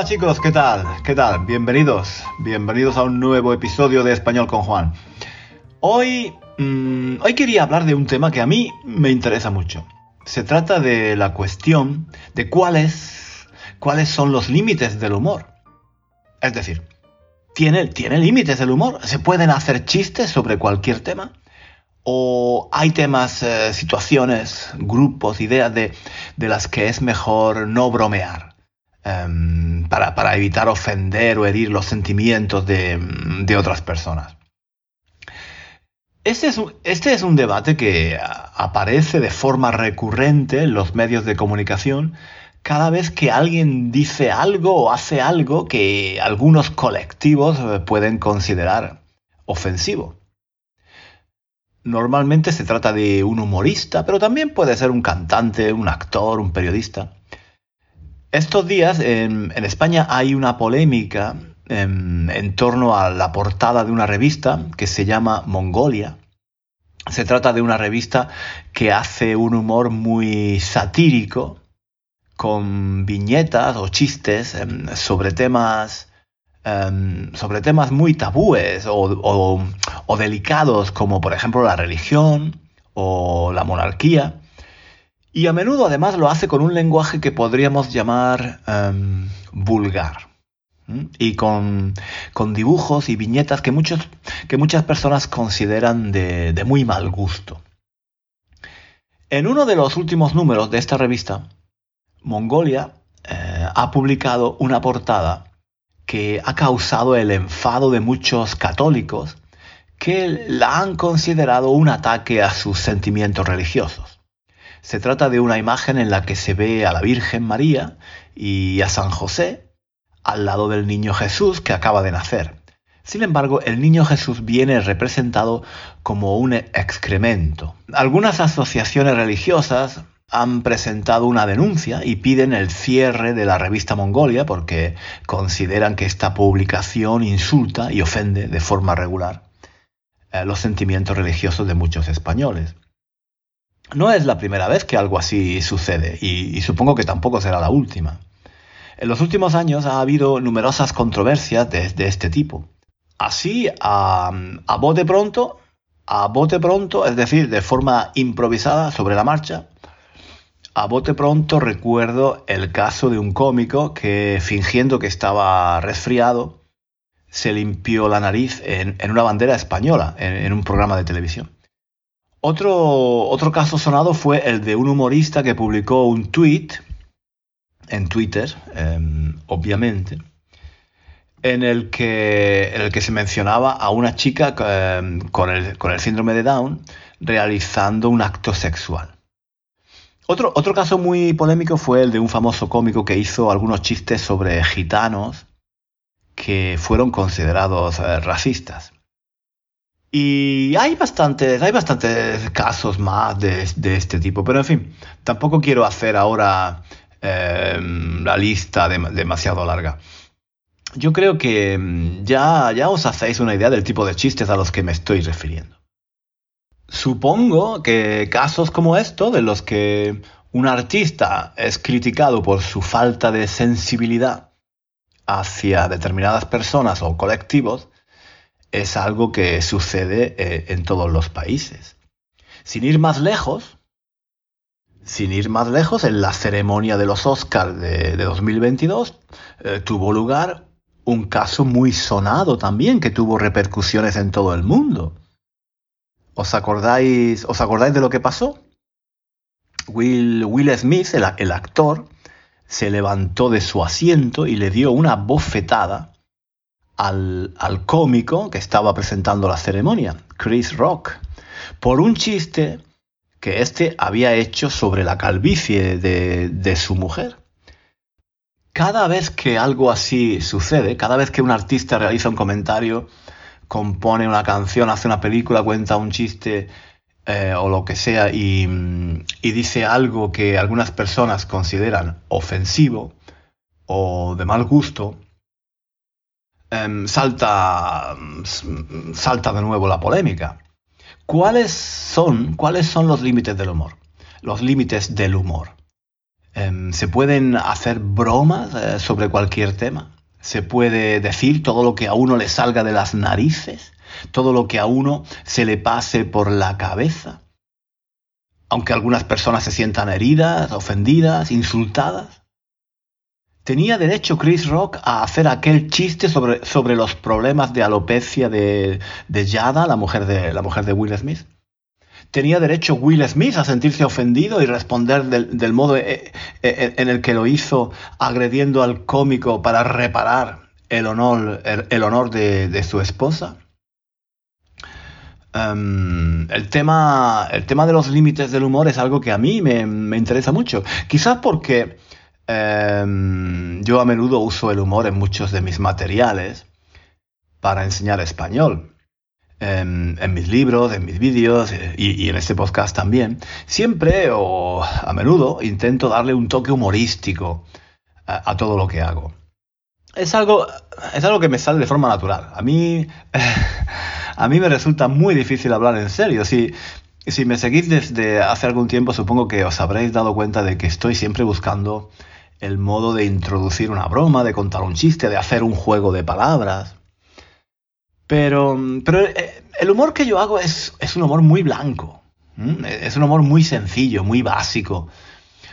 Hola chicos, ¿qué tal? ¿Qué tal? Bienvenidos, bienvenidos a un nuevo episodio de Español con Juan. Hoy, mm, hoy quería hablar de un tema que a mí me interesa mucho. Se trata de la cuestión de cuáles, cuáles son los límites del humor. Es decir, ¿tiene, ¿tiene límites el humor? ¿Se pueden hacer chistes sobre cualquier tema? ¿O hay temas, eh, situaciones, grupos, ideas de, de las que es mejor no bromear? Em, para, evitar ofender o herir los sentimientos de, otras personas. Este es, un, este debate que aparece de forma recurrente en los medios de comunicación cada vez que alguien dice algo o hace algo que algunos colectivos eh, pueden considerar ofensivo. Normalmente se trata de un humorista, pero también puede ser un cantante, un actor, un periodista. Estos días en, España hay una polémica en, en, torno a la portada de una revista que se llama Mongolia. Se trata de una revista que hace un humor muy satírico, con viñetas o chistes em, sobre temas em, sobre temas muy tabúes o, delicados como por ejemplo la religión o la monarquía y a menudo además lo hace con un lenguaje que podríamos llamar em, vulgar. Y con, dibujos y viñetas que, muchas personas consideran de, muy mal gusto. En uno de los últimos números de esta revista, Mongolia eh, ha publicado una portada que ha causado el enfado de muchos católicos que la han considerado un ataque a sus sentimientos religiosos. Se trata de una imagen en la que se ve a la Virgen María y a San José al lado del niño Jesús que acaba de nacer. Sin embargo, el niño Jesús viene representado como un excremento. Algunas asociaciones religiosas han presentado una denuncia y piden el cierre de la revista Mongolia porque consideran que esta publicación insulta y ofende de forma regular eh, los sentimientos religiosos de muchos españoles. No es la primera vez que algo así sucede y, supongo que tampoco será la última. En los últimos años ha habido numerosas controversias de, este tipo. Así, a, bote pronto, a bote pronto, es decir, de forma improvisada sobre la marcha, a bote pronto recuerdo el caso de un cómico que fingiendo que estaba resfriado, se limpió la nariz en, una bandera española, en un programa de televisión. Otro, otro caso sonado fue el de un humorista que publicó un tweet en Twitter, em, obviamente, en el, que, el que se mencionaba a una chica em, con, el, con, el, síndrome de Down realizando un acto sexual. Otro, otro caso muy polémico fue el de un famoso cómico que hizo algunos chistes sobre gitanos que fueron considerados eh, racistas. Y hay bastantes, hay bastantes casos más de, este tipo, pero en fin, tampoco quiero hacer ahora em, la lista demasiado larga. Yo creo que em, ya, ya os hacéis una idea del tipo de chistes a los que me estoy refiriendo. Supongo que casos como esto, de los que un artista es criticado por su falta de sensibilidad hacia determinadas personas o colectivos, es algo que sucede eh, en todos los países. Sin ir más lejos, sin ir más lejos, en la ceremonia de los Oscars de, 2022 eh, tuvo lugar un caso muy sonado también, que tuvo repercusiones en todo el mundo. ¿Os acordáis, ¿Os acordáis de lo que pasó? Will, Will Smith, el, actor, se levantó de su asiento y le dio una bofetada al, al cómico que estaba presentando la ceremonia, Chris Rock, por un chiste que éste había hecho sobre la calvicie de, de su mujer. Cada vez que algo así sucede, cada vez que un artista realiza un comentario, compone una canción, hace una película, cuenta un chiste eh, o lo que sea y, dice algo que algunas personas consideran ofensivo o de mal gusto, em, salta, salta de nuevo la polémica. ¿Cuáles son, ¿Cuáles son los límites del humor? Los límites del humor. Em, ¿Se pueden hacer bromas eh, sobre cualquier tema? ¿Se puede decir todo lo que a uno le salga de las narices? todo lo que a uno se le pase por la cabeza. Aunque algunas personas se sientan heridas, ofendidas, insultadas. ¿Tenía derecho Chris Rock a hacer aquel chiste sobre, sobre los problemas de alopecia de, de Yada, la mujer de, la mujer de Will Smith? ¿Tenía derecho Will Smith a sentirse ofendido y responder del, modo eh, eh, en el que lo hizo agrediendo al cómico para reparar el honor, el, honor de su esposa? Em, el, tema, el tema de los límites del humor es algo que a mí me, interesa mucho. Quizás porque em, yo a menudo uso el humor en muchos de mis materiales para enseñar español. Em, en, mis libros, en mis vídeos eh, y, en este podcast también. Siempre o a menudo intento darle un toque humorístico a, a todo lo que hago. Es algo, es algo que me sale de forma natural. A mí... a mí me resulta muy difícil hablar en serio. Si, si me seguís desde hace algún tiempo, supongo que os habréis dado cuenta de que estoy siempre buscando el modo de introducir una broma, de contar un chiste, de hacer un juego de palabras. Pero, pero eh, el humor que yo hago es, es un humor muy blanco. Es un humor muy sencillo, muy básico.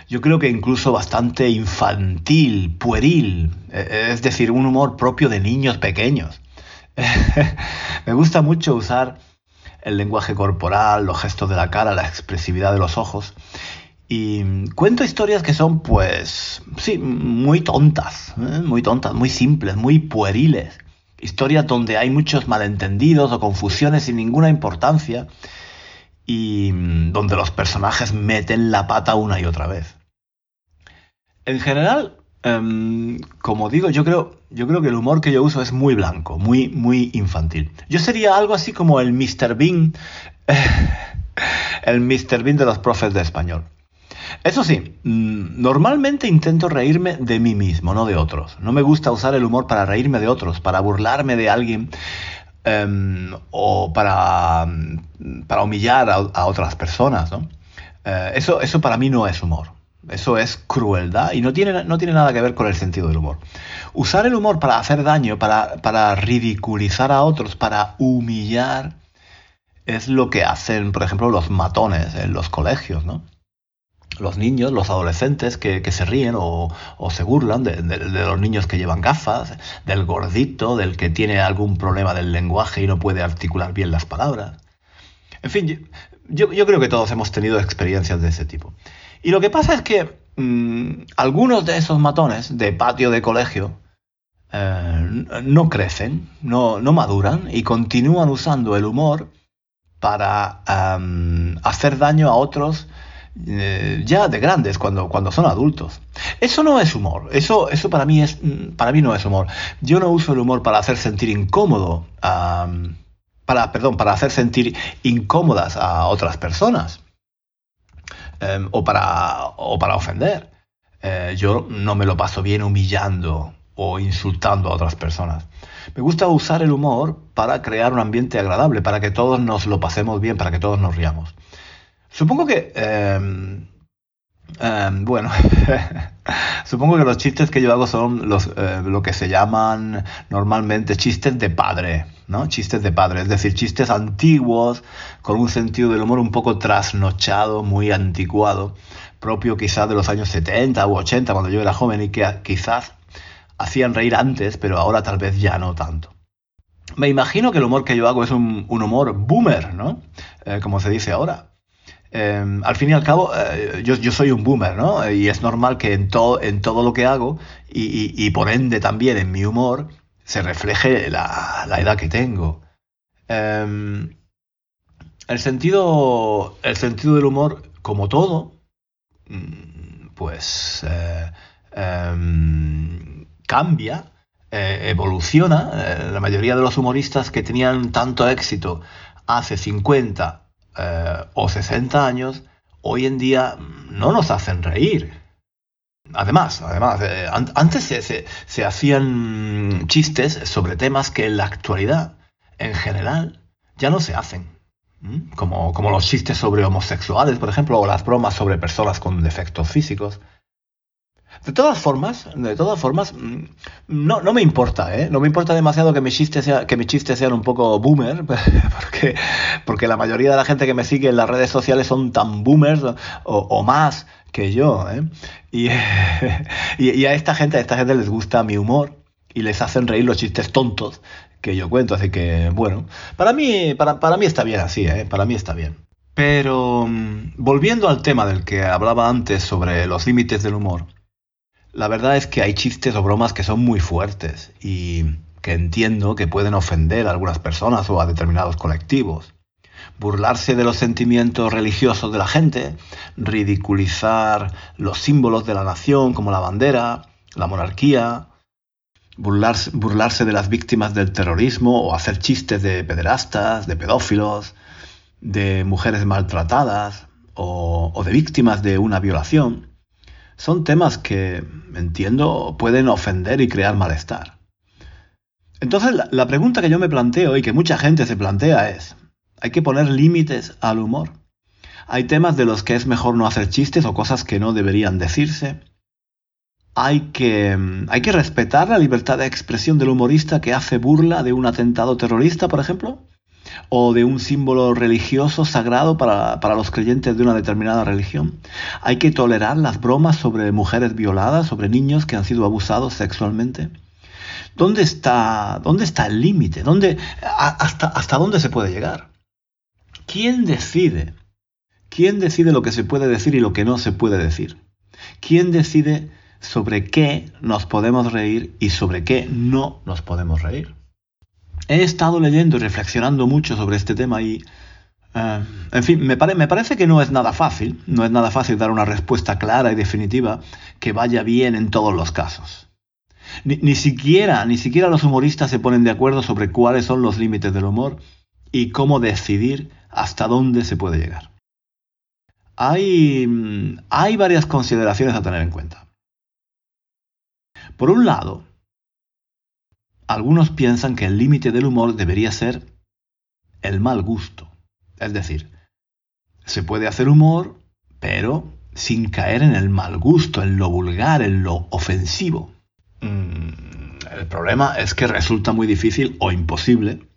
Yo creo que incluso bastante infantil, pueril. E, es decir, un humor propio de niños pequeños. me gusta mucho usar el lenguaje corporal, los gestos de la cara, la expresividad de los ojos. Y cuento historias que son, pues, sí, muy tontas, ¿eh? muy tontas, muy simples, muy pueriles. Historias donde hay muchos malentendidos o confusiones sin ninguna importancia y donde los personajes meten la pata una y otra vez. En general, Em, como digo, yo creo, yo creo que el humor que yo uso es muy blanco, muy, muy infantil. Yo sería algo así como el Mr. Bean, el Mr. Bean de los profes de español. Eso sí, mm, normalmente intento reírme de mí mismo, no de otros. No me gusta usar el humor para reírme de otros, para burlarme de alguien em, o para, para humillar a, otras personas. Eh, eso, eso para mí no es humor. Eso es crueldad y no tiene, no tiene nada que ver con el sentido del humor. Usar el humor para hacer daño, para, ridiculizar a otros, para humillar, es lo que hacen, por ejemplo, los matones en los colegios, ¿no? Los niños, los adolescentes que, se ríen o, se burlan de, los niños que llevan gafas, del gordito, del que tiene algún problema del lenguaje y no puede articular bien las palabras. En fin, yo creo que todos hemos tenido experiencias de ese tipo. Y lo que pasa es que mm, algunos de esos matones de patio de colegio eh, no crecen, no, maduran y continúan usando el humor para hacer daño a otros eh, ya de grandes, cuando, cuando son adultos. Eso no es humor, eso, eso para, mí es, mm, para mí no es humor. Yo no uso el humor para hacer sentir incómodo, para, perdón, para hacer sentir incómodas a otras personas. Em, o, para, o para ofender. Eh, yo no me lo paso bien humillando o insultando a otras personas. Me gusta usar el humor para crear un ambiente agradable, para que todos nos lo pasemos bien, para que todos nos riamos. Supongo que... Em, em, bueno, supongo que los chistes que yo hago son los, eh, lo que se llaman normalmente chistes de padre. ¿no? Chistes de padre, es decir, chistes antiguos, con un sentido del humor un poco trasnochado, muy anticuado, propio quizás de los años 70 u 80 cuando yo era joven y que quizás hacían reír antes, pero ahora tal vez ya no tanto. me imagino que el humor que yo hago es un, humor boomer, ¿no? Eh, como se dice ahora. Em, al fin y al cabo, eh, yo, soy un boomer, ¿no? Y es normal que en, en todo lo que hago, y, por ende también en mi humor, se refleje la, edad que tengo. Em, el, sentido, el sentido del humor, como todo, mm, pues eh, em, cambia, eh, evoluciona. la mayoría de los humoristas que tenían tanto éxito hace 50 eh, o 60 años, hoy en día no nos hacen reír. Además, además eh, antes se, hacían chistes sobre temas que en la actualidad, en general, ya no se hacen. Como, como los chistes sobre homosexuales, por ejemplo, o las bromas sobre personas con defectos físicos. De todas formas, de todas formas, mm, no, no me importa, ¿eh? No me importa demasiado que mis chistes, sean un poco boomer, porque, porque la mayoría de la gente que me sigue en las redes sociales son tan boomers o, más que yo, ¿eh? Y, y, a esta gente, a esta gente les gusta mi humor y les hacen reír los chistes tontos que yo cuento, así que, bueno, para mí, para, para mí está bien así, ¿eh? Para mí está bien. Pero, mm, volviendo al tema del que hablaba antes sobre los límites del humor, la verdad es que hay chistes o bromas que son muy fuertes y que entiendo que pueden ofender a algunas personas o a determinados colectivos. Burlarse de los sentimientos religiosos de la gente, ridiculizar los símbolos de la nación como la bandera, la monarquía, burlarse, de las víctimas del terrorismo o hacer chistes de pederastas, de pedófilos, de mujeres maltratadas o de víctimas de una violación son temas que, entiendo, pueden ofender y crear malestar. Entonces, la, pregunta que yo me planteo y que mucha gente se plantea es, ¿hay que poner límites al humor? ¿Hay temas de los que es mejor no hacer chistes o cosas que no deberían decirse? ¿Hay que, hay que respetar la libertad de expresión del humorista que hace burla de un atentado terrorista, por ejemplo? O de un símbolo religioso sagrado para, los creyentes de una determinada religión. Hay que tolerar las bromas sobre mujeres violadas, sobre niños que han sido abusados sexualmente. ¿Dónde está, dónde está el límite? ¿Dónde, hasta, ¿Hasta dónde se puede llegar? ¿Quién decide? ¿Quién decide lo que se puede decir y lo que no se puede decir? ¿Quién decide sobre qué nos podemos reír y sobre qué no nos podemos reír? He estado leyendo y reflexionando mucho sobre este tema y, eh, en fin, me, parece que no es nada fácil, no es nada fácil dar una respuesta clara y definitiva que vaya bien en todos los casos. Ni, ni, siquiera, ni siquiera los humoristas se ponen de acuerdo sobre cuáles son los límites del humor y cómo decidir hasta dónde se puede llegar. Hay, hay varias consideraciones a tener en cuenta. Por un lado, algunos piensan que el límite del humor debería ser el mal gusto. Es decir, se puede hacer humor, pero sin caer en el mal gusto, en lo vulgar, en lo ofensivo. Mm, el problema es que resulta muy difícil o imposible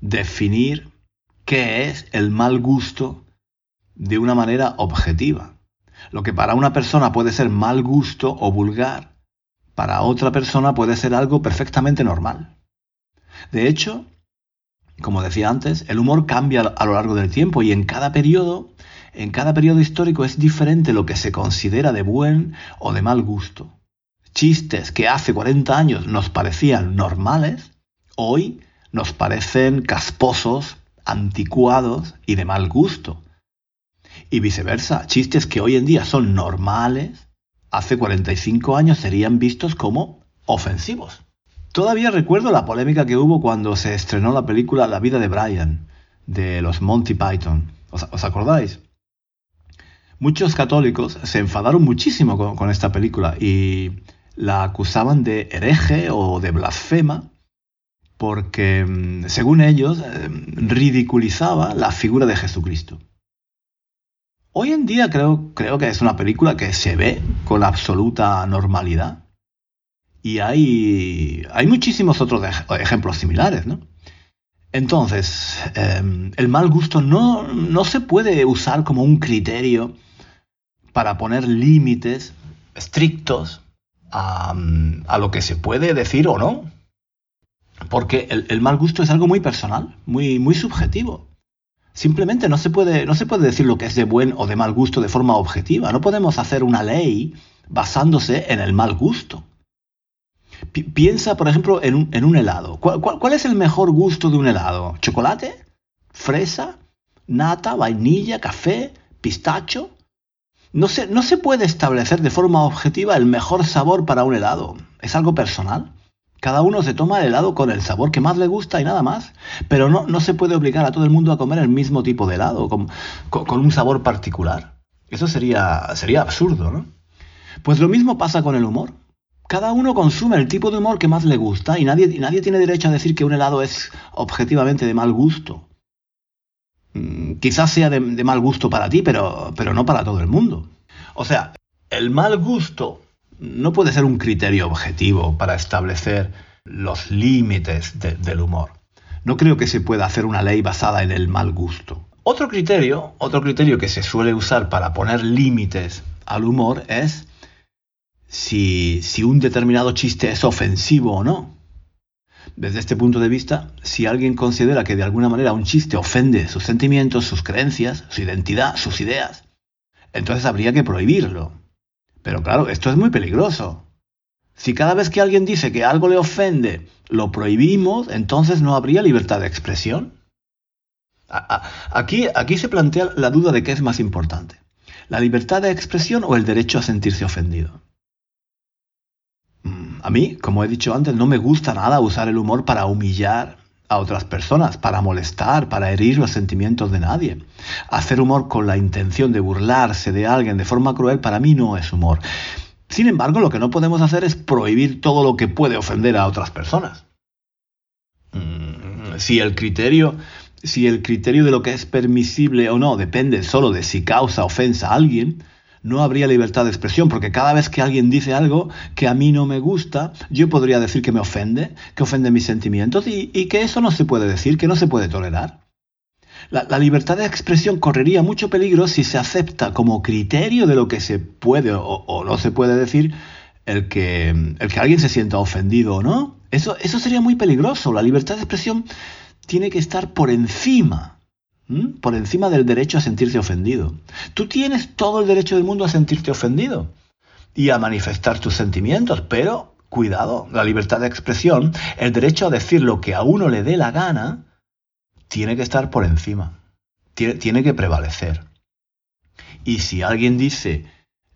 definir qué es el mal gusto de una manera objetiva. Lo que para una persona puede ser mal gusto o vulgar, para otra persona puede ser algo perfectamente normal. De hecho, como decía antes, el humor cambia a lo largo del tiempo y en cada periodo, en cada periodo histórico es diferente lo que se considera de buen o de mal gusto. Chistes que hace 40 años nos parecían normales, hoy nos parecen casposos, anticuados y de mal gusto. Y viceversa, chistes que hoy en día son normales, hace 45 años serían vistos como ofensivos. Todavía recuerdo la polémica que hubo cuando se estrenó la película La vida de Brian, de los Monty Python. ¿Os, acordáis? Muchos católicos se enfadaron muchísimo con, esta película y la acusaban de hereje o de blasfema porque, mm, según ellos, eh, ridiculizaba la figura de Jesucristo. Hoy en día creo, creo que es una película que se ve con absoluta normalidad. Y hay, hay muchísimos otros ejemplos similares, ¿no? Entonces, em, el mal gusto no, no se puede usar como un criterio para poner límites estrictos a, a, lo que se puede decir o no. Porque el, mal gusto es algo muy personal, muy, muy subjetivo. Simplemente no se, puede, no se puede decir lo que es de buen o de mal gusto de forma objetiva. No podemos hacer una ley basándose en el mal gusto. piensa, por ejemplo, en un, helado. ¿Cuál, es el mejor gusto de un helado? ¿Chocolate? ¿Fresa? ¿Nata? ¿Vainilla? ¿Café? ¿Pistacho? No se, no se puede establecer de forma objetiva el mejor sabor para un helado. Es algo personal. Cada uno se toma el helado con el sabor que más le gusta y nada más. Pero no, no se puede obligar a todo el mundo a comer el mismo tipo de helado, con, con, un sabor particular. Eso sería, sería absurdo, ¿no? Pues lo mismo pasa con el humor. Cada uno consume el tipo de humor que más le gusta y nadie, nadie tiene derecho a decir que un helado es objetivamente de mal gusto. Mm, quizás sea de, de, mal gusto para ti, pero, pero no para todo el mundo. O sea, el mal gusto no puede ser un criterio objetivo para establecer los límites del humor. No creo que se pueda hacer una ley basada en el mal gusto. Otro criterio, otro criterio que se suele usar para poner límites al humor es si, si un determinado chiste es ofensivo o no. Desde este punto de vista, si alguien considera que de alguna manera un chiste ofende sus sentimientos, sus creencias, su identidad, sus ideas, entonces habría que prohibirlo. Pero claro, esto es muy peligroso. Si cada vez que alguien dice que algo le ofende lo prohibimos, entonces no habría libertad de expresión. Aquí, aquí se plantea la duda de qué es más importante, la libertad de expresión o el derecho a sentirse ofendido. Mm, a mí, como he dicho antes, no me gusta nada usar el humor para humillar a otras personas, para molestar, para herir los sentimientos de nadie. Hacer humor con la intención de burlarse de alguien de forma cruel para mí no es humor. Sin embargo, lo que no podemos hacer es prohibir todo lo que puede ofender a otras personas. Mm, si el criterio, si el criterio de lo que es permisible o no depende solo de si causa ofensa a alguien, no habría libertad de expresión, porque cada vez que alguien dice algo que a mí no me gusta, yo podría decir que me ofende, que ofende mis sentimientos y, que eso no se puede decir, que no se puede tolerar. La, libertad de expresión correría mucho peligro si se acepta como criterio de lo que se puede o, no se puede decir el que, el que alguien se sienta ofendido o no. Eso, eso sería muy peligroso. La libertad de expresión tiene que estar por encima por encima del derecho a sentirse ofendido. Tú tienes todo el derecho del mundo a sentirte ofendido y a manifestar tus sentimientos, pero cuidado, la libertad de expresión, el derecho a decir lo que a uno le dé la gana, tiene que estar por encima, tiene, que prevalecer. Y si alguien dice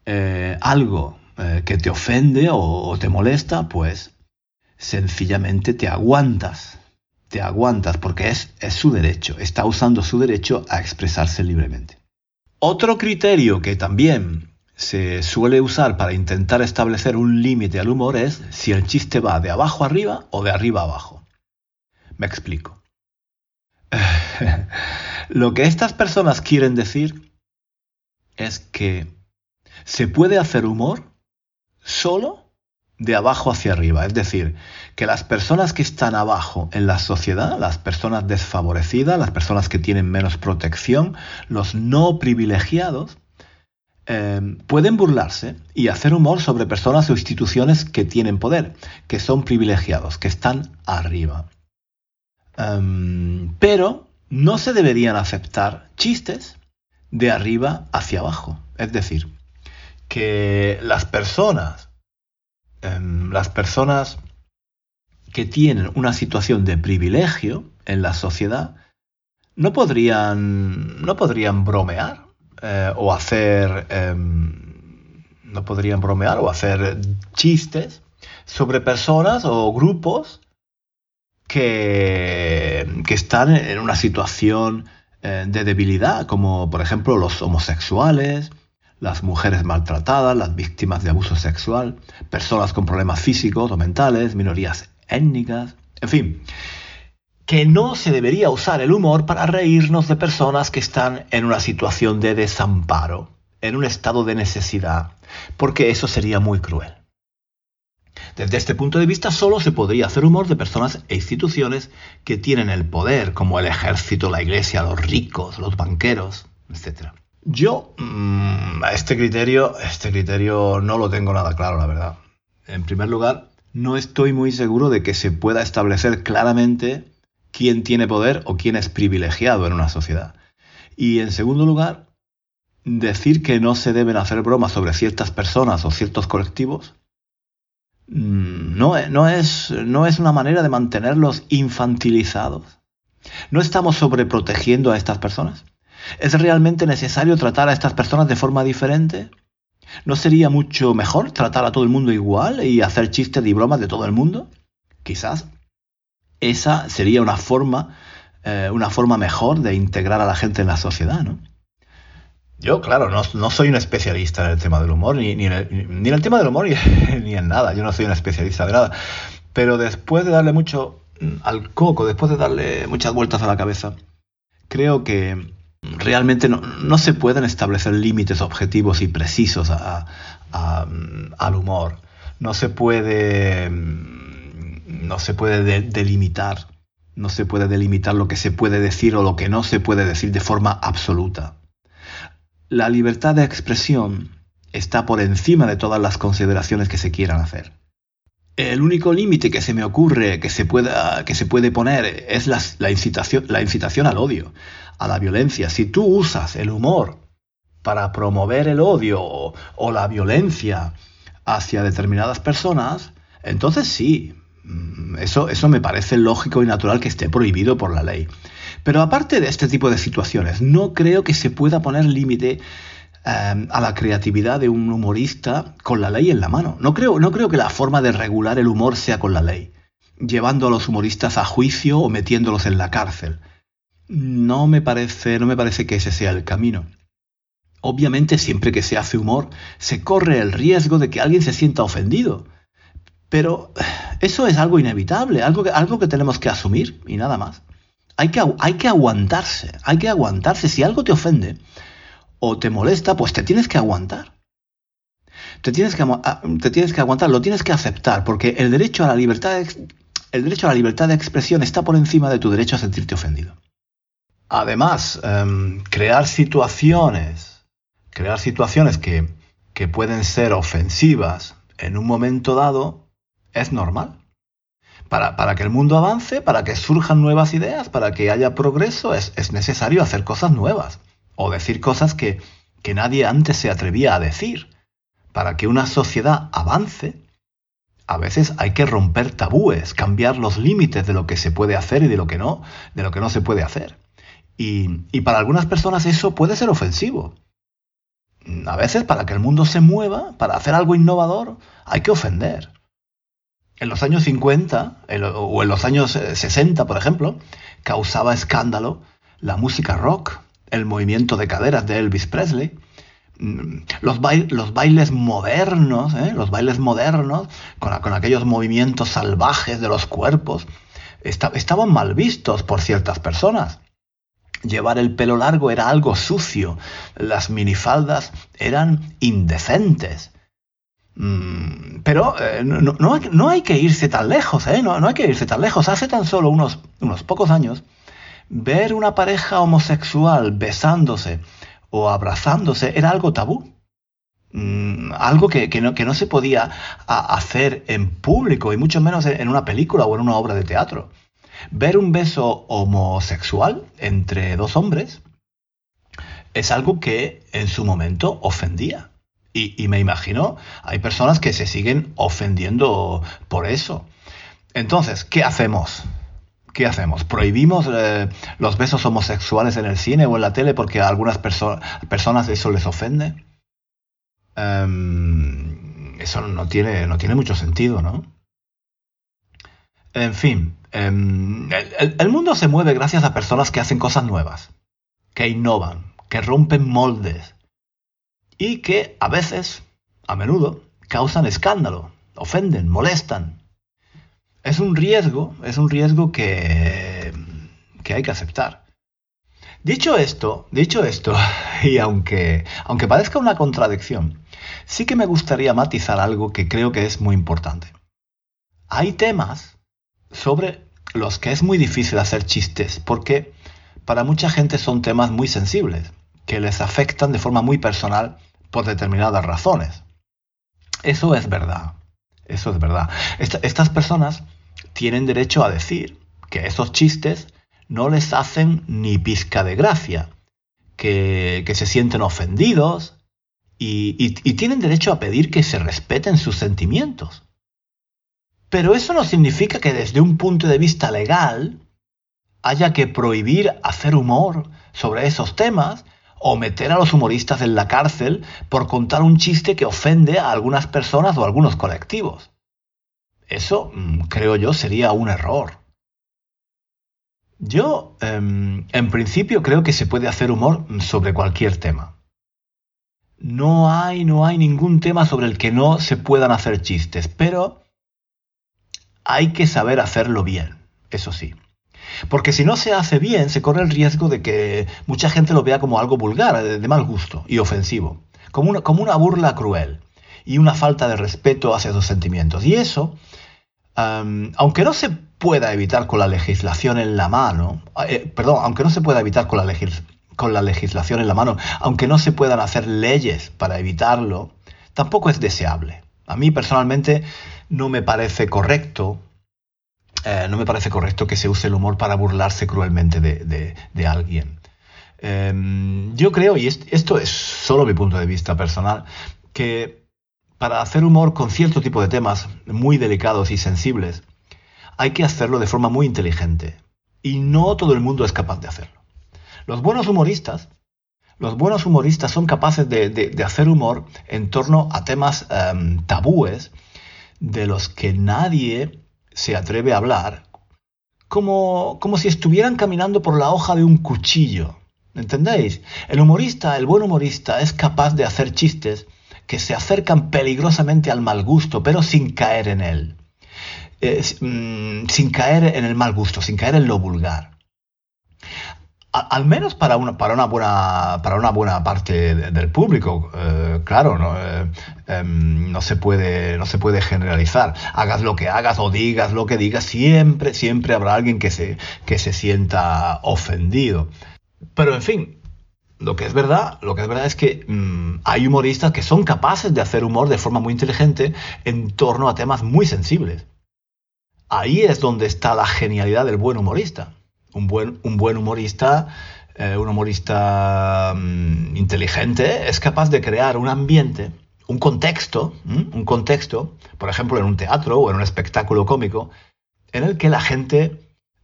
eh, algo eh, que te ofende o te molesta, pues sencillamente te aguantas te aguantas porque es, su derecho, está usando su derecho a expresarse libremente. Otro criterio que también se suele usar para intentar establecer un límite al humor es si el chiste va de abajo arriba o de arriba abajo. Me explico. Lo que estas personas quieren decir es que se puede hacer humor solo de abajo hacia arriba. Es decir, que las personas que están abajo en la sociedad, las personas desfavorecidas, las personas que tienen menos protección, los no privilegiados, eh, pueden burlarse y hacer humor sobre personas o instituciones que tienen poder, que son privilegiados, que están arriba. Em, pero no se deberían aceptar chistes de arriba hacia abajo. Es decir, que las personas Em, las personas que tienen una situación de privilegio en la sociedad no podrían, no podrían bromear eh, o hacer em, no podrían bromear o hacer chistes sobre personas o grupos que, que están en una situación eh, de debilidad, como por ejemplo los homosexuales, las mujeres maltratadas, las víctimas de abuso sexual, personas con problemas físicos o mentales, minorías étnicas, en fin, que no se debería usar el humor para reírnos de personas que están en una situación de desamparo, en un estado de necesidad, porque eso sería muy cruel. Desde este punto de vista solo se podría hacer humor de personas e instituciones que tienen el poder, como el ejército, la iglesia, los ricos, los banqueros, etc. Yo mm, a este criterio, este criterio no lo tengo nada claro, la verdad. En primer lugar, no estoy muy seguro de que se pueda establecer claramente quién tiene poder o quién es privilegiado en una sociedad. Y en segundo lugar, decir que no se deben hacer bromas sobre ciertas personas o ciertos colectivos mm, no, no, es, no es una manera de mantenerlos infantilizados. ¿No estamos sobreprotegiendo a estas personas? ¿Es realmente necesario tratar a estas personas de forma diferente? ¿No sería mucho mejor tratar a todo el mundo igual y hacer chistes y bromas de todo el mundo? Quizás esa sería una forma, eh, una forma mejor de integrar a la gente en la sociedad, ¿no? Yo, claro, no, soy un especialista en el tema del humor, ni, en, el, tema del humor ni, en nada. Yo no soy un especialista de nada. Pero después de darle mucho mm, al coco, después de darle muchas vueltas a la cabeza, creo que realmente no, se pueden establecer límites objetivos y precisos al humor. No se puede, no se puede delimitar, no se puede delimitar lo que se puede decir o lo que no se puede decir de forma absoluta. La libertad de expresión está por encima de todas las consideraciones que se quieran hacer. El único límite que se me ocurre que se, pueda, que se puede poner es la, incitación, la incitación al odio, a la violencia. Si tú usas el humor para promover el odio o, la violencia hacia determinadas personas, entonces sí, mm, eso, eso me parece lógico y natural que esté prohibido por la ley. Pero aparte de este tipo de situaciones, no creo que se pueda poner límite a la creatividad de un humorista con la ley en la mano. No creo, no creo que la forma de regular el humor sea con la ley, llevando a los humoristas a juicio o metiéndolos en la cárcel. No me parece, no me parece que ese sea el camino. Obviamente, siempre que se hace humor, se corre el riesgo de que alguien se sienta ofendido. Pero eso es algo inevitable, algo que, algo que tenemos que asumir y nada más hay que, hay que aguantarse, hay que aguantarse. Si algo te ofende o te molesta, pues te tienes que aguantar. Te tienes que, te tienes que aguantar, lo tienes que aceptar, porque el derecho a la libertad de, el derecho a la libertad de expresión está por encima de tu derecho a sentirte ofendido. Además, em, crear situaciones, crear situaciones que, que pueden ser ofensivas en un momento dado es normal para, que el mundo avance, para que surjan nuevas ideas, para que haya progreso, es, necesario hacer cosas nuevas o decir cosas que, que nadie antes se atrevía a decir. Para que una sociedad avance, a veces hay que romper tabúes, cambiar los límites de lo que se puede hacer y de lo que no, de lo que no se puede hacer. Y, y, para algunas personas eso puede ser ofensivo. A veces para que el mundo se mueva, para hacer algo innovador, hay que ofender en los años 50 o en los años 60, eh, por ejemplo, causaba escándalo la música rock, el movimiento de caderas de Elvis Presley, mm, los, bailes modernos, ¿eh? los bailes modernos, con, aquellos movimientos salvajes de los cuerpos, estaban mal vistos por ciertas personas. Llevar el pelo largo era algo sucio, las minifaldas eran indecentes. Mm, pero eh, no, hay que irse tan lejos, ¿eh? No, hay que irse tan lejos. Hace tan solo unos, unos pocos años, ver una pareja homosexual besándose o abrazándose era algo tabú. Mm, algo que, no, que, no, se podía hacer en público y mucho menos en una película o en una obra de teatro. Ver un beso homosexual entre dos hombres es algo que en su momento ofendía. Y, me imagino, hay personas que se siguen ofendiendo por eso. Entonces, ¿qué hacemos? ¿Qué hacemos? ¿Prohibimos eh, los besos homosexuales en el cine o en la tele porque a algunas personas eso les ofende? Em, eso no tiene, no tiene mucho sentido, ¿no? En fin, em, el mundo se mueve gracias a personas que hacen cosas nuevas, que innovan, que rompen moldes, y que a veces, a menudo, causan escándalo, ofenden, molestan. Es un riesgo, es un riesgo que, hay que aceptar. Dicho esto, dicho esto, y aunque, aunque parezca una contradicción, sí que me gustaría matizar algo que creo que es muy importante. Hay temas sobre los que es muy difícil hacer chistes porque para mucha gente son temas muy sensibles, que les afectan de forma muy personal por determinadas razones. Eso es verdad. Eso es verdad. estas personas tienen derecho a decir que esos chistes no les hacen ni pizca de gracia, que, se sienten ofendidos y, tienen derecho a pedir que se respeten sus sentimientos. Pero eso no significa que desde un punto de vista legal haya que prohibir hacer humor sobre esos temas o meter a los humoristas en la cárcel por contar un chiste que ofende a algunas personas o a algunos colectivos. Eso, mm, creo yo, sería un error. Yo, em, en principio, creo que se puede hacer humor sobre cualquier tema. No hay, no hay ningún tema sobre el que no se puedan hacer chistes, pero hay que saber hacerlo bien, eso sí. Porque si no se hace bien, se corre el riesgo de que mucha gente lo vea como algo vulgar, de, mal gusto y ofensivo, como una, como una burla cruel y una falta de respeto hacia sus sentimientos. Y eso, aunque no se pueda evitar con la legislación en la mano, eh, perdón, aunque no se pueda evitar con la, con la legislación en la mano, aunque no se puedan hacer leyes para evitarlo, tampoco es deseable. A mí personalmente no me parece correcto eh, no me parece correcto que se use el humor para burlarse cruelmente de, alguien. Em, yo creo, y esto es solo mi punto de vista personal, que para hacer humor con cierto tipo de temas muy delicados y sensibles, hay que hacerlo de forma muy inteligente. Y no todo el mundo es capaz de hacerlo. Los buenos humoristas, los buenos humoristas son capaces de, hacer humor en torno a temas em, tabúes de los que nadie se atreve a hablar como, como si estuvieran caminando por la hoja de un cuchillo. ¿Entendéis? El humorista, el buen humorista, es capaz de hacer chistes que se acercan peligrosamente al mal gusto, pero sin caer en él. Mm, sin caer en el mal gusto, sin caer en lo vulgar al menos para una, para una, buena, para una buena parte del público, eh, claro, ¿no? Eh, em, no, se puede, no se puede generalizar. Hagas lo que hagas o digas lo que digas, siempre, siempre habrá alguien que se, que se sienta ofendido. Pero en fin, lo que es verdad, lo que es verdad es que mm, hay humoristas que son capaces de hacer humor de forma muy inteligente en torno a temas muy sensibles. Ahí es donde está la genialidad del buen humorista un buen, un buen humorista, eh, un humorista mm, inteligente, es capaz de crear un ambiente, un contexto, un contexto, por ejemplo, en un teatro o en un espectáculo cómico, en el que la gente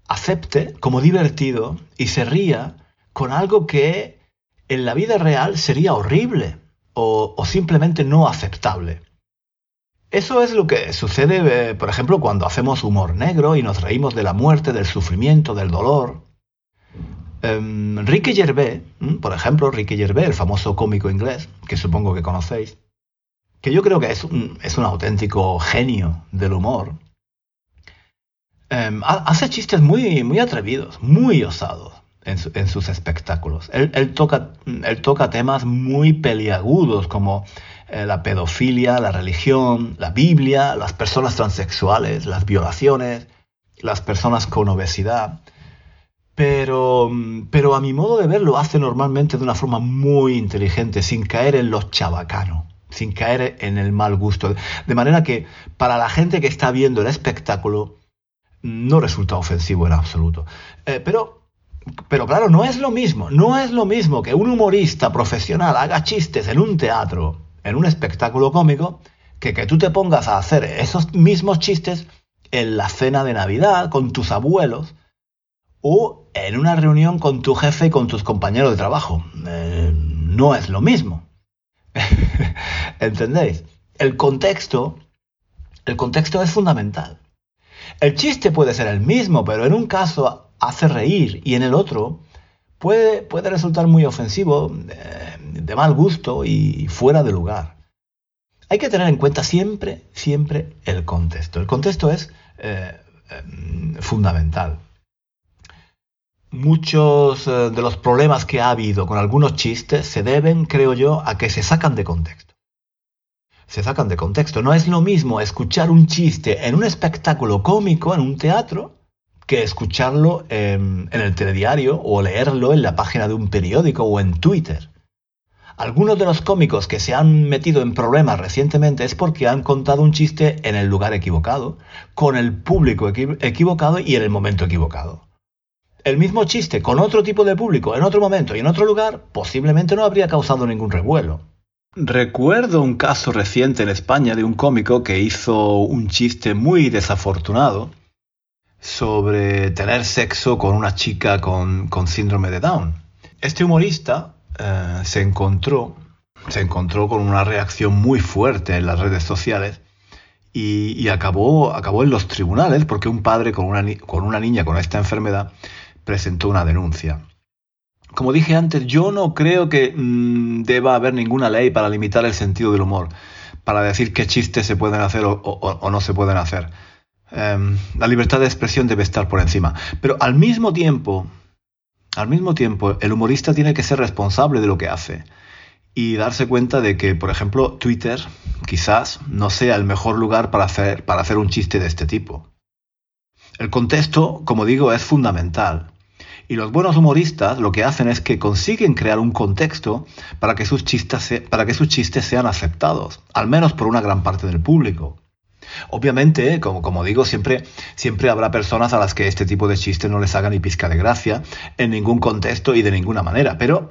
acepte como divertido y se ría con algo que en la vida real sería horrible o simplemente no aceptable. Eso es lo que sucede, eh, por ejemplo, cuando hacemos humor negro y nos reímos de la muerte, del sufrimiento, del dolor. Um, Ricky Gervais, por ejemplo, Ricky Gervais, el famoso cómico inglés, que supongo que conocéis, que yo creo que es un, es un auténtico genio del humor, em, hace chistes muy, muy atrevidos, muy osados en, sus espectáculos. Él, toca, él toca temas muy peliagudos como eh, la pedofilia, la religión, la Biblia, las personas transexuales, las violaciones, las personas con obesidad. Pero, pero a mi modo de ver lo hace normalmente de una forma muy inteligente, sin caer en lo chabacano, sin caer en el mal gusto. De manera que para la gente que está viendo el espectáculo no resulta ofensivo en absoluto. Eh, pero pero claro, no es lo mismo, no es lo mismo que un humorista profesional haga chistes en un teatro en un espectáculo cómico que que tú te pongas a hacer esos mismos chistes en la cena de Navidad con tus abuelos o en una reunión con tu jefe y con tus compañeros de trabajo. Eh, no es lo mismo. ¿Entendéis? El contexto, el contexto es fundamental. El chiste puede ser el mismo, pero en un caso hace reír y en el otro puede, puede resultar muy ofensivo. Eh, de mal gusto y fuera de lugar. Hay que tener en cuenta siempre, siempre el contexto. El contexto es eh, em, fundamental. Muchos eh, de los problemas que ha habido con algunos chistes se deben, creo yo, a que se sacan de contexto. Se sacan de contexto. No es lo mismo escuchar un chiste en un espectáculo cómico, en un teatro, que escucharlo en el telediario o leerlo en la página de un periódico o en Twitter. Algunos de los cómicos que se han metido en problemas recientemente es porque han contado un chiste en el lugar equivocado, con el público equivocado y en el momento equivocado. El mismo chiste con otro tipo de público en otro momento y en otro lugar posiblemente no habría causado ningún revuelo. Recuerdo un caso reciente en España de un cómico que hizo un chiste muy desafortunado sobre tener sexo con una chica con, síndrome de Down. Este humorista eh, se encontró se encontró con una reacción muy fuerte en las redes sociales y, acabó, acabó en los tribunales porque un padre con una, con una niña con esta enfermedad presentó una denuncia. Como dije antes, yo no creo que mm, deba haber ninguna ley para limitar el sentido del humor, para decir qué chistes se pueden hacer o no se pueden hacer. Em, la libertad de expresión debe estar por encima. Pero al mismo tiempo, al mismo tiempo, el humorista tiene que ser responsable de lo que hace y darse cuenta de que, por ejemplo, Twitter quizás no sea el mejor lugar para hacer, para hacer un chiste de este tipo. El contexto, como digo, es fundamental. Y los buenos humoristas lo que hacen es que consiguen crear un contexto para que sus chistes, para que sus chistes sean aceptados, al menos por una gran parte del público. Obviamente, como, como digo, siempre, siempre habrá personas a las que este tipo de chistes no les haga ni pizca de gracia, en ningún contexto y de ninguna manera, pero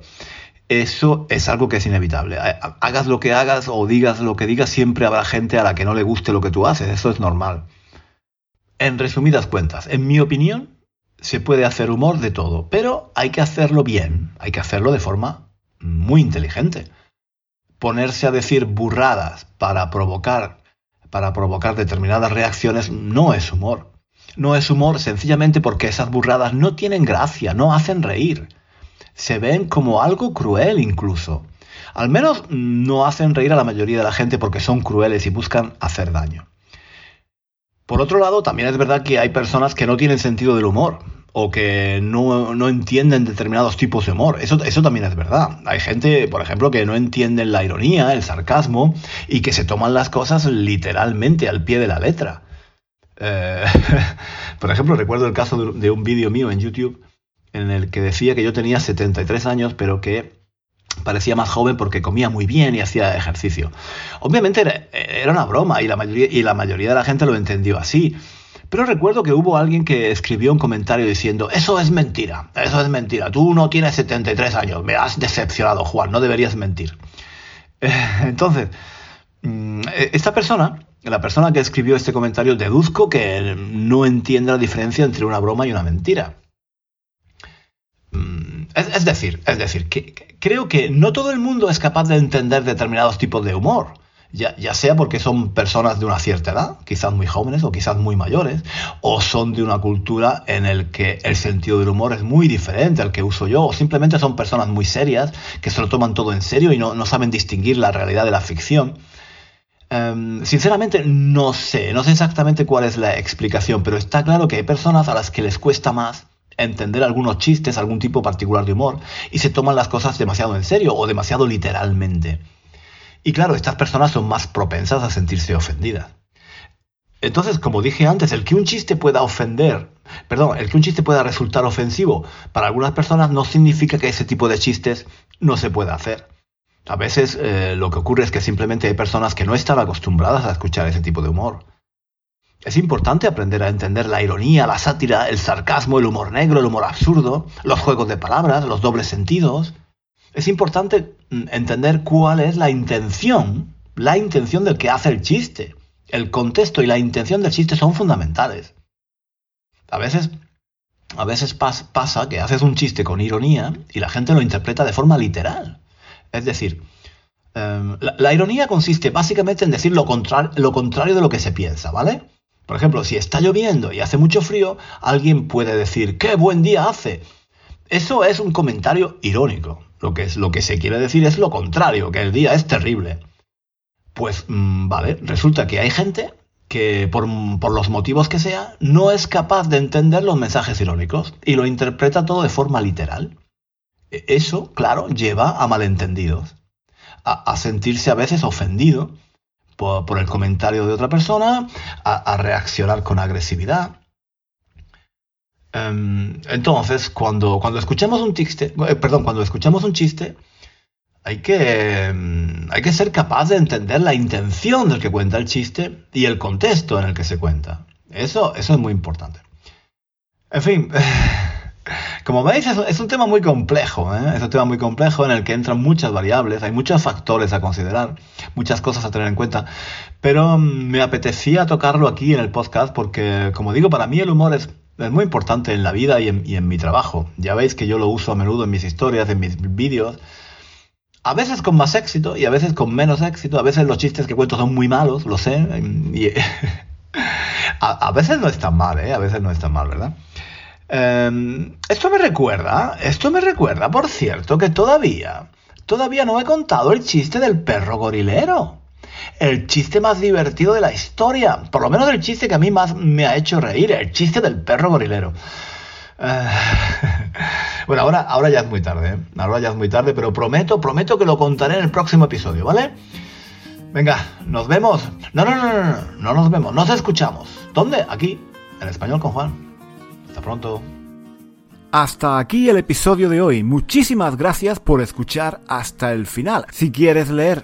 eso es algo que es inevitable. Hagas lo que hagas o digas lo que digas, siempre habrá gente a la que no le guste lo que tú haces, eso es normal. En resumidas cuentas, en mi opinión, se puede hacer humor de todo, pero hay que hacerlo bien, hay que hacerlo de forma muy inteligente. Ponerse a decir burradas para provocar para provocar determinadas reacciones no es humor. No es humor sencillamente porque esas burradas no tienen gracia, no hacen reír. Se ven como algo cruel incluso. Al menos no hacen reír a la mayoría de la gente porque son crueles y buscan hacer daño. Por otro lado, también es verdad que hay personas que no tienen sentido del humor o que no, entienden determinados tipos de humor. Eso, eso también es verdad. Hay gente, por ejemplo, que no entienden la ironía, el sarcasmo y que se toman las cosas literalmente al pie de la letra. Eh, por ejemplo, recuerdo el caso de, un vídeo mío en YouTube en el que decía que yo tenía 73 años, pero que parecía más joven porque comía muy bien y hacía ejercicio. Obviamente era, era una broma y la, mayoría, y la mayoría de la gente lo entendió así. Pero recuerdo que hubo alguien que escribió un comentario diciendo, eso es mentira, eso es mentira, tú no tienes 73 años, me has decepcionado, Juan, no deberías mentir. Entonces, mm, esta persona, la persona que escribió este comentario, deduzco que no entiende la diferencia entre una broma y una mentira. Mm, es, decir, es decir, creo que no todo el mundo es capaz de entender determinados tipos de humor ya, sea porque son personas de una cierta edad, quizás muy jóvenes o quizás muy mayores, o son de una cultura en el que el sentido del humor es muy diferente al que uso yo, o simplemente son personas muy serias que se lo toman todo en serio y no, saben distinguir la realidad de la ficción. Em, sinceramente no sé, no sé exactamente cuál es la explicación, pero está claro que hay personas a las que les cuesta más entender algunos chistes, algún tipo particular de humor, y se toman las cosas demasiado en serio o demasiado literalmente. Y claro, estas personas son más propensas a sentirse ofendidas. Entonces, como dije antes, el que un chiste pueda ofender, perdón, el que un chiste pueda resultar ofensivo para algunas personas no significa que ese tipo de chistes no se pueda hacer. A veces eh, lo que ocurre es que simplemente hay personas que no están acostumbradas a escuchar ese tipo de humor. Es importante aprender a entender la ironía, la sátira, el sarcasmo, el humor negro, el humor absurdo, los juegos de palabras, los dobles sentidos, es importante entender cuál es la intención, la intención del que hace el chiste. El contexto y la intención del chiste son fundamentales. A veces, a veces pasa que haces un chiste con ironía y la gente lo interpreta de forma literal. Es decir, em, la, ironía consiste básicamente en decir lo contrario de lo que se piensa, ¿vale? Por ejemplo, si está lloviendo y hace mucho frío, alguien puede decir, ¡qué buen día hace! Eso es un comentario irónico. Lo que, es, lo que se quiere decir es lo contrario, que el día es terrible. Pues mm, vale, resulta que hay gente que por, los motivos que sea, no es capaz de entender los mensajes irónicos y lo interpreta todo de forma literal. E, eso, claro, lleva a malentendidos, a, sentirse a veces ofendido por, el comentario de otra persona, a reaccionar con agresividad. Em, entonces, cuando, cuando escuchamos un chiste, eh, perdón, cuando escuchamos un chiste, hay que, mm, hay que ser capaz de entender la intención del que cuenta el chiste y el contexto en el que se cuenta. Eso, eso es muy importante. En fin, como veis, es, un tema muy complejo. ¿eh? Es un tema muy complejo en el que entran muchas variables, hay muchos factores a considerar, muchas cosas a tener en cuenta. Pero mm, me apetecía tocarlo aquí en el podcast porque, como digo, para mí el humor es, es muy importante en la vida y en, mi trabajo. Ya veis que yo lo uso a menudo en mis historias, en mis vídeos a veces con más éxito y a veces con menos éxito. A veces los chistes que cuento son muy malos, lo sé. Y, a, veces no es tan mal, ¿eh? A veces no es tan mal, ¿verdad? Em, esto me recuerda, esto me recuerda, por cierto, que todavía, todavía no he contado el chiste del perro gorilero. El chiste más divertido de la historia. Por lo menos el chiste que a mí más me ha hecho reír. El chiste del perro gorilero. Eh, bueno, ahora, ahora ya es muy tarde, ¿eh? ahora ya es muy tarde, pero prometo, prometo que lo contaré en el próximo episodio, ¿vale? Venga, nos vemos. No, no, no, no, no, no nos vemos, nos escuchamos. ¿Dónde? Aquí, en español con Juan. Hasta pronto. Hasta aquí el episodio de hoy. Muchísimas gracias por escuchar hasta el final. Si quieres leer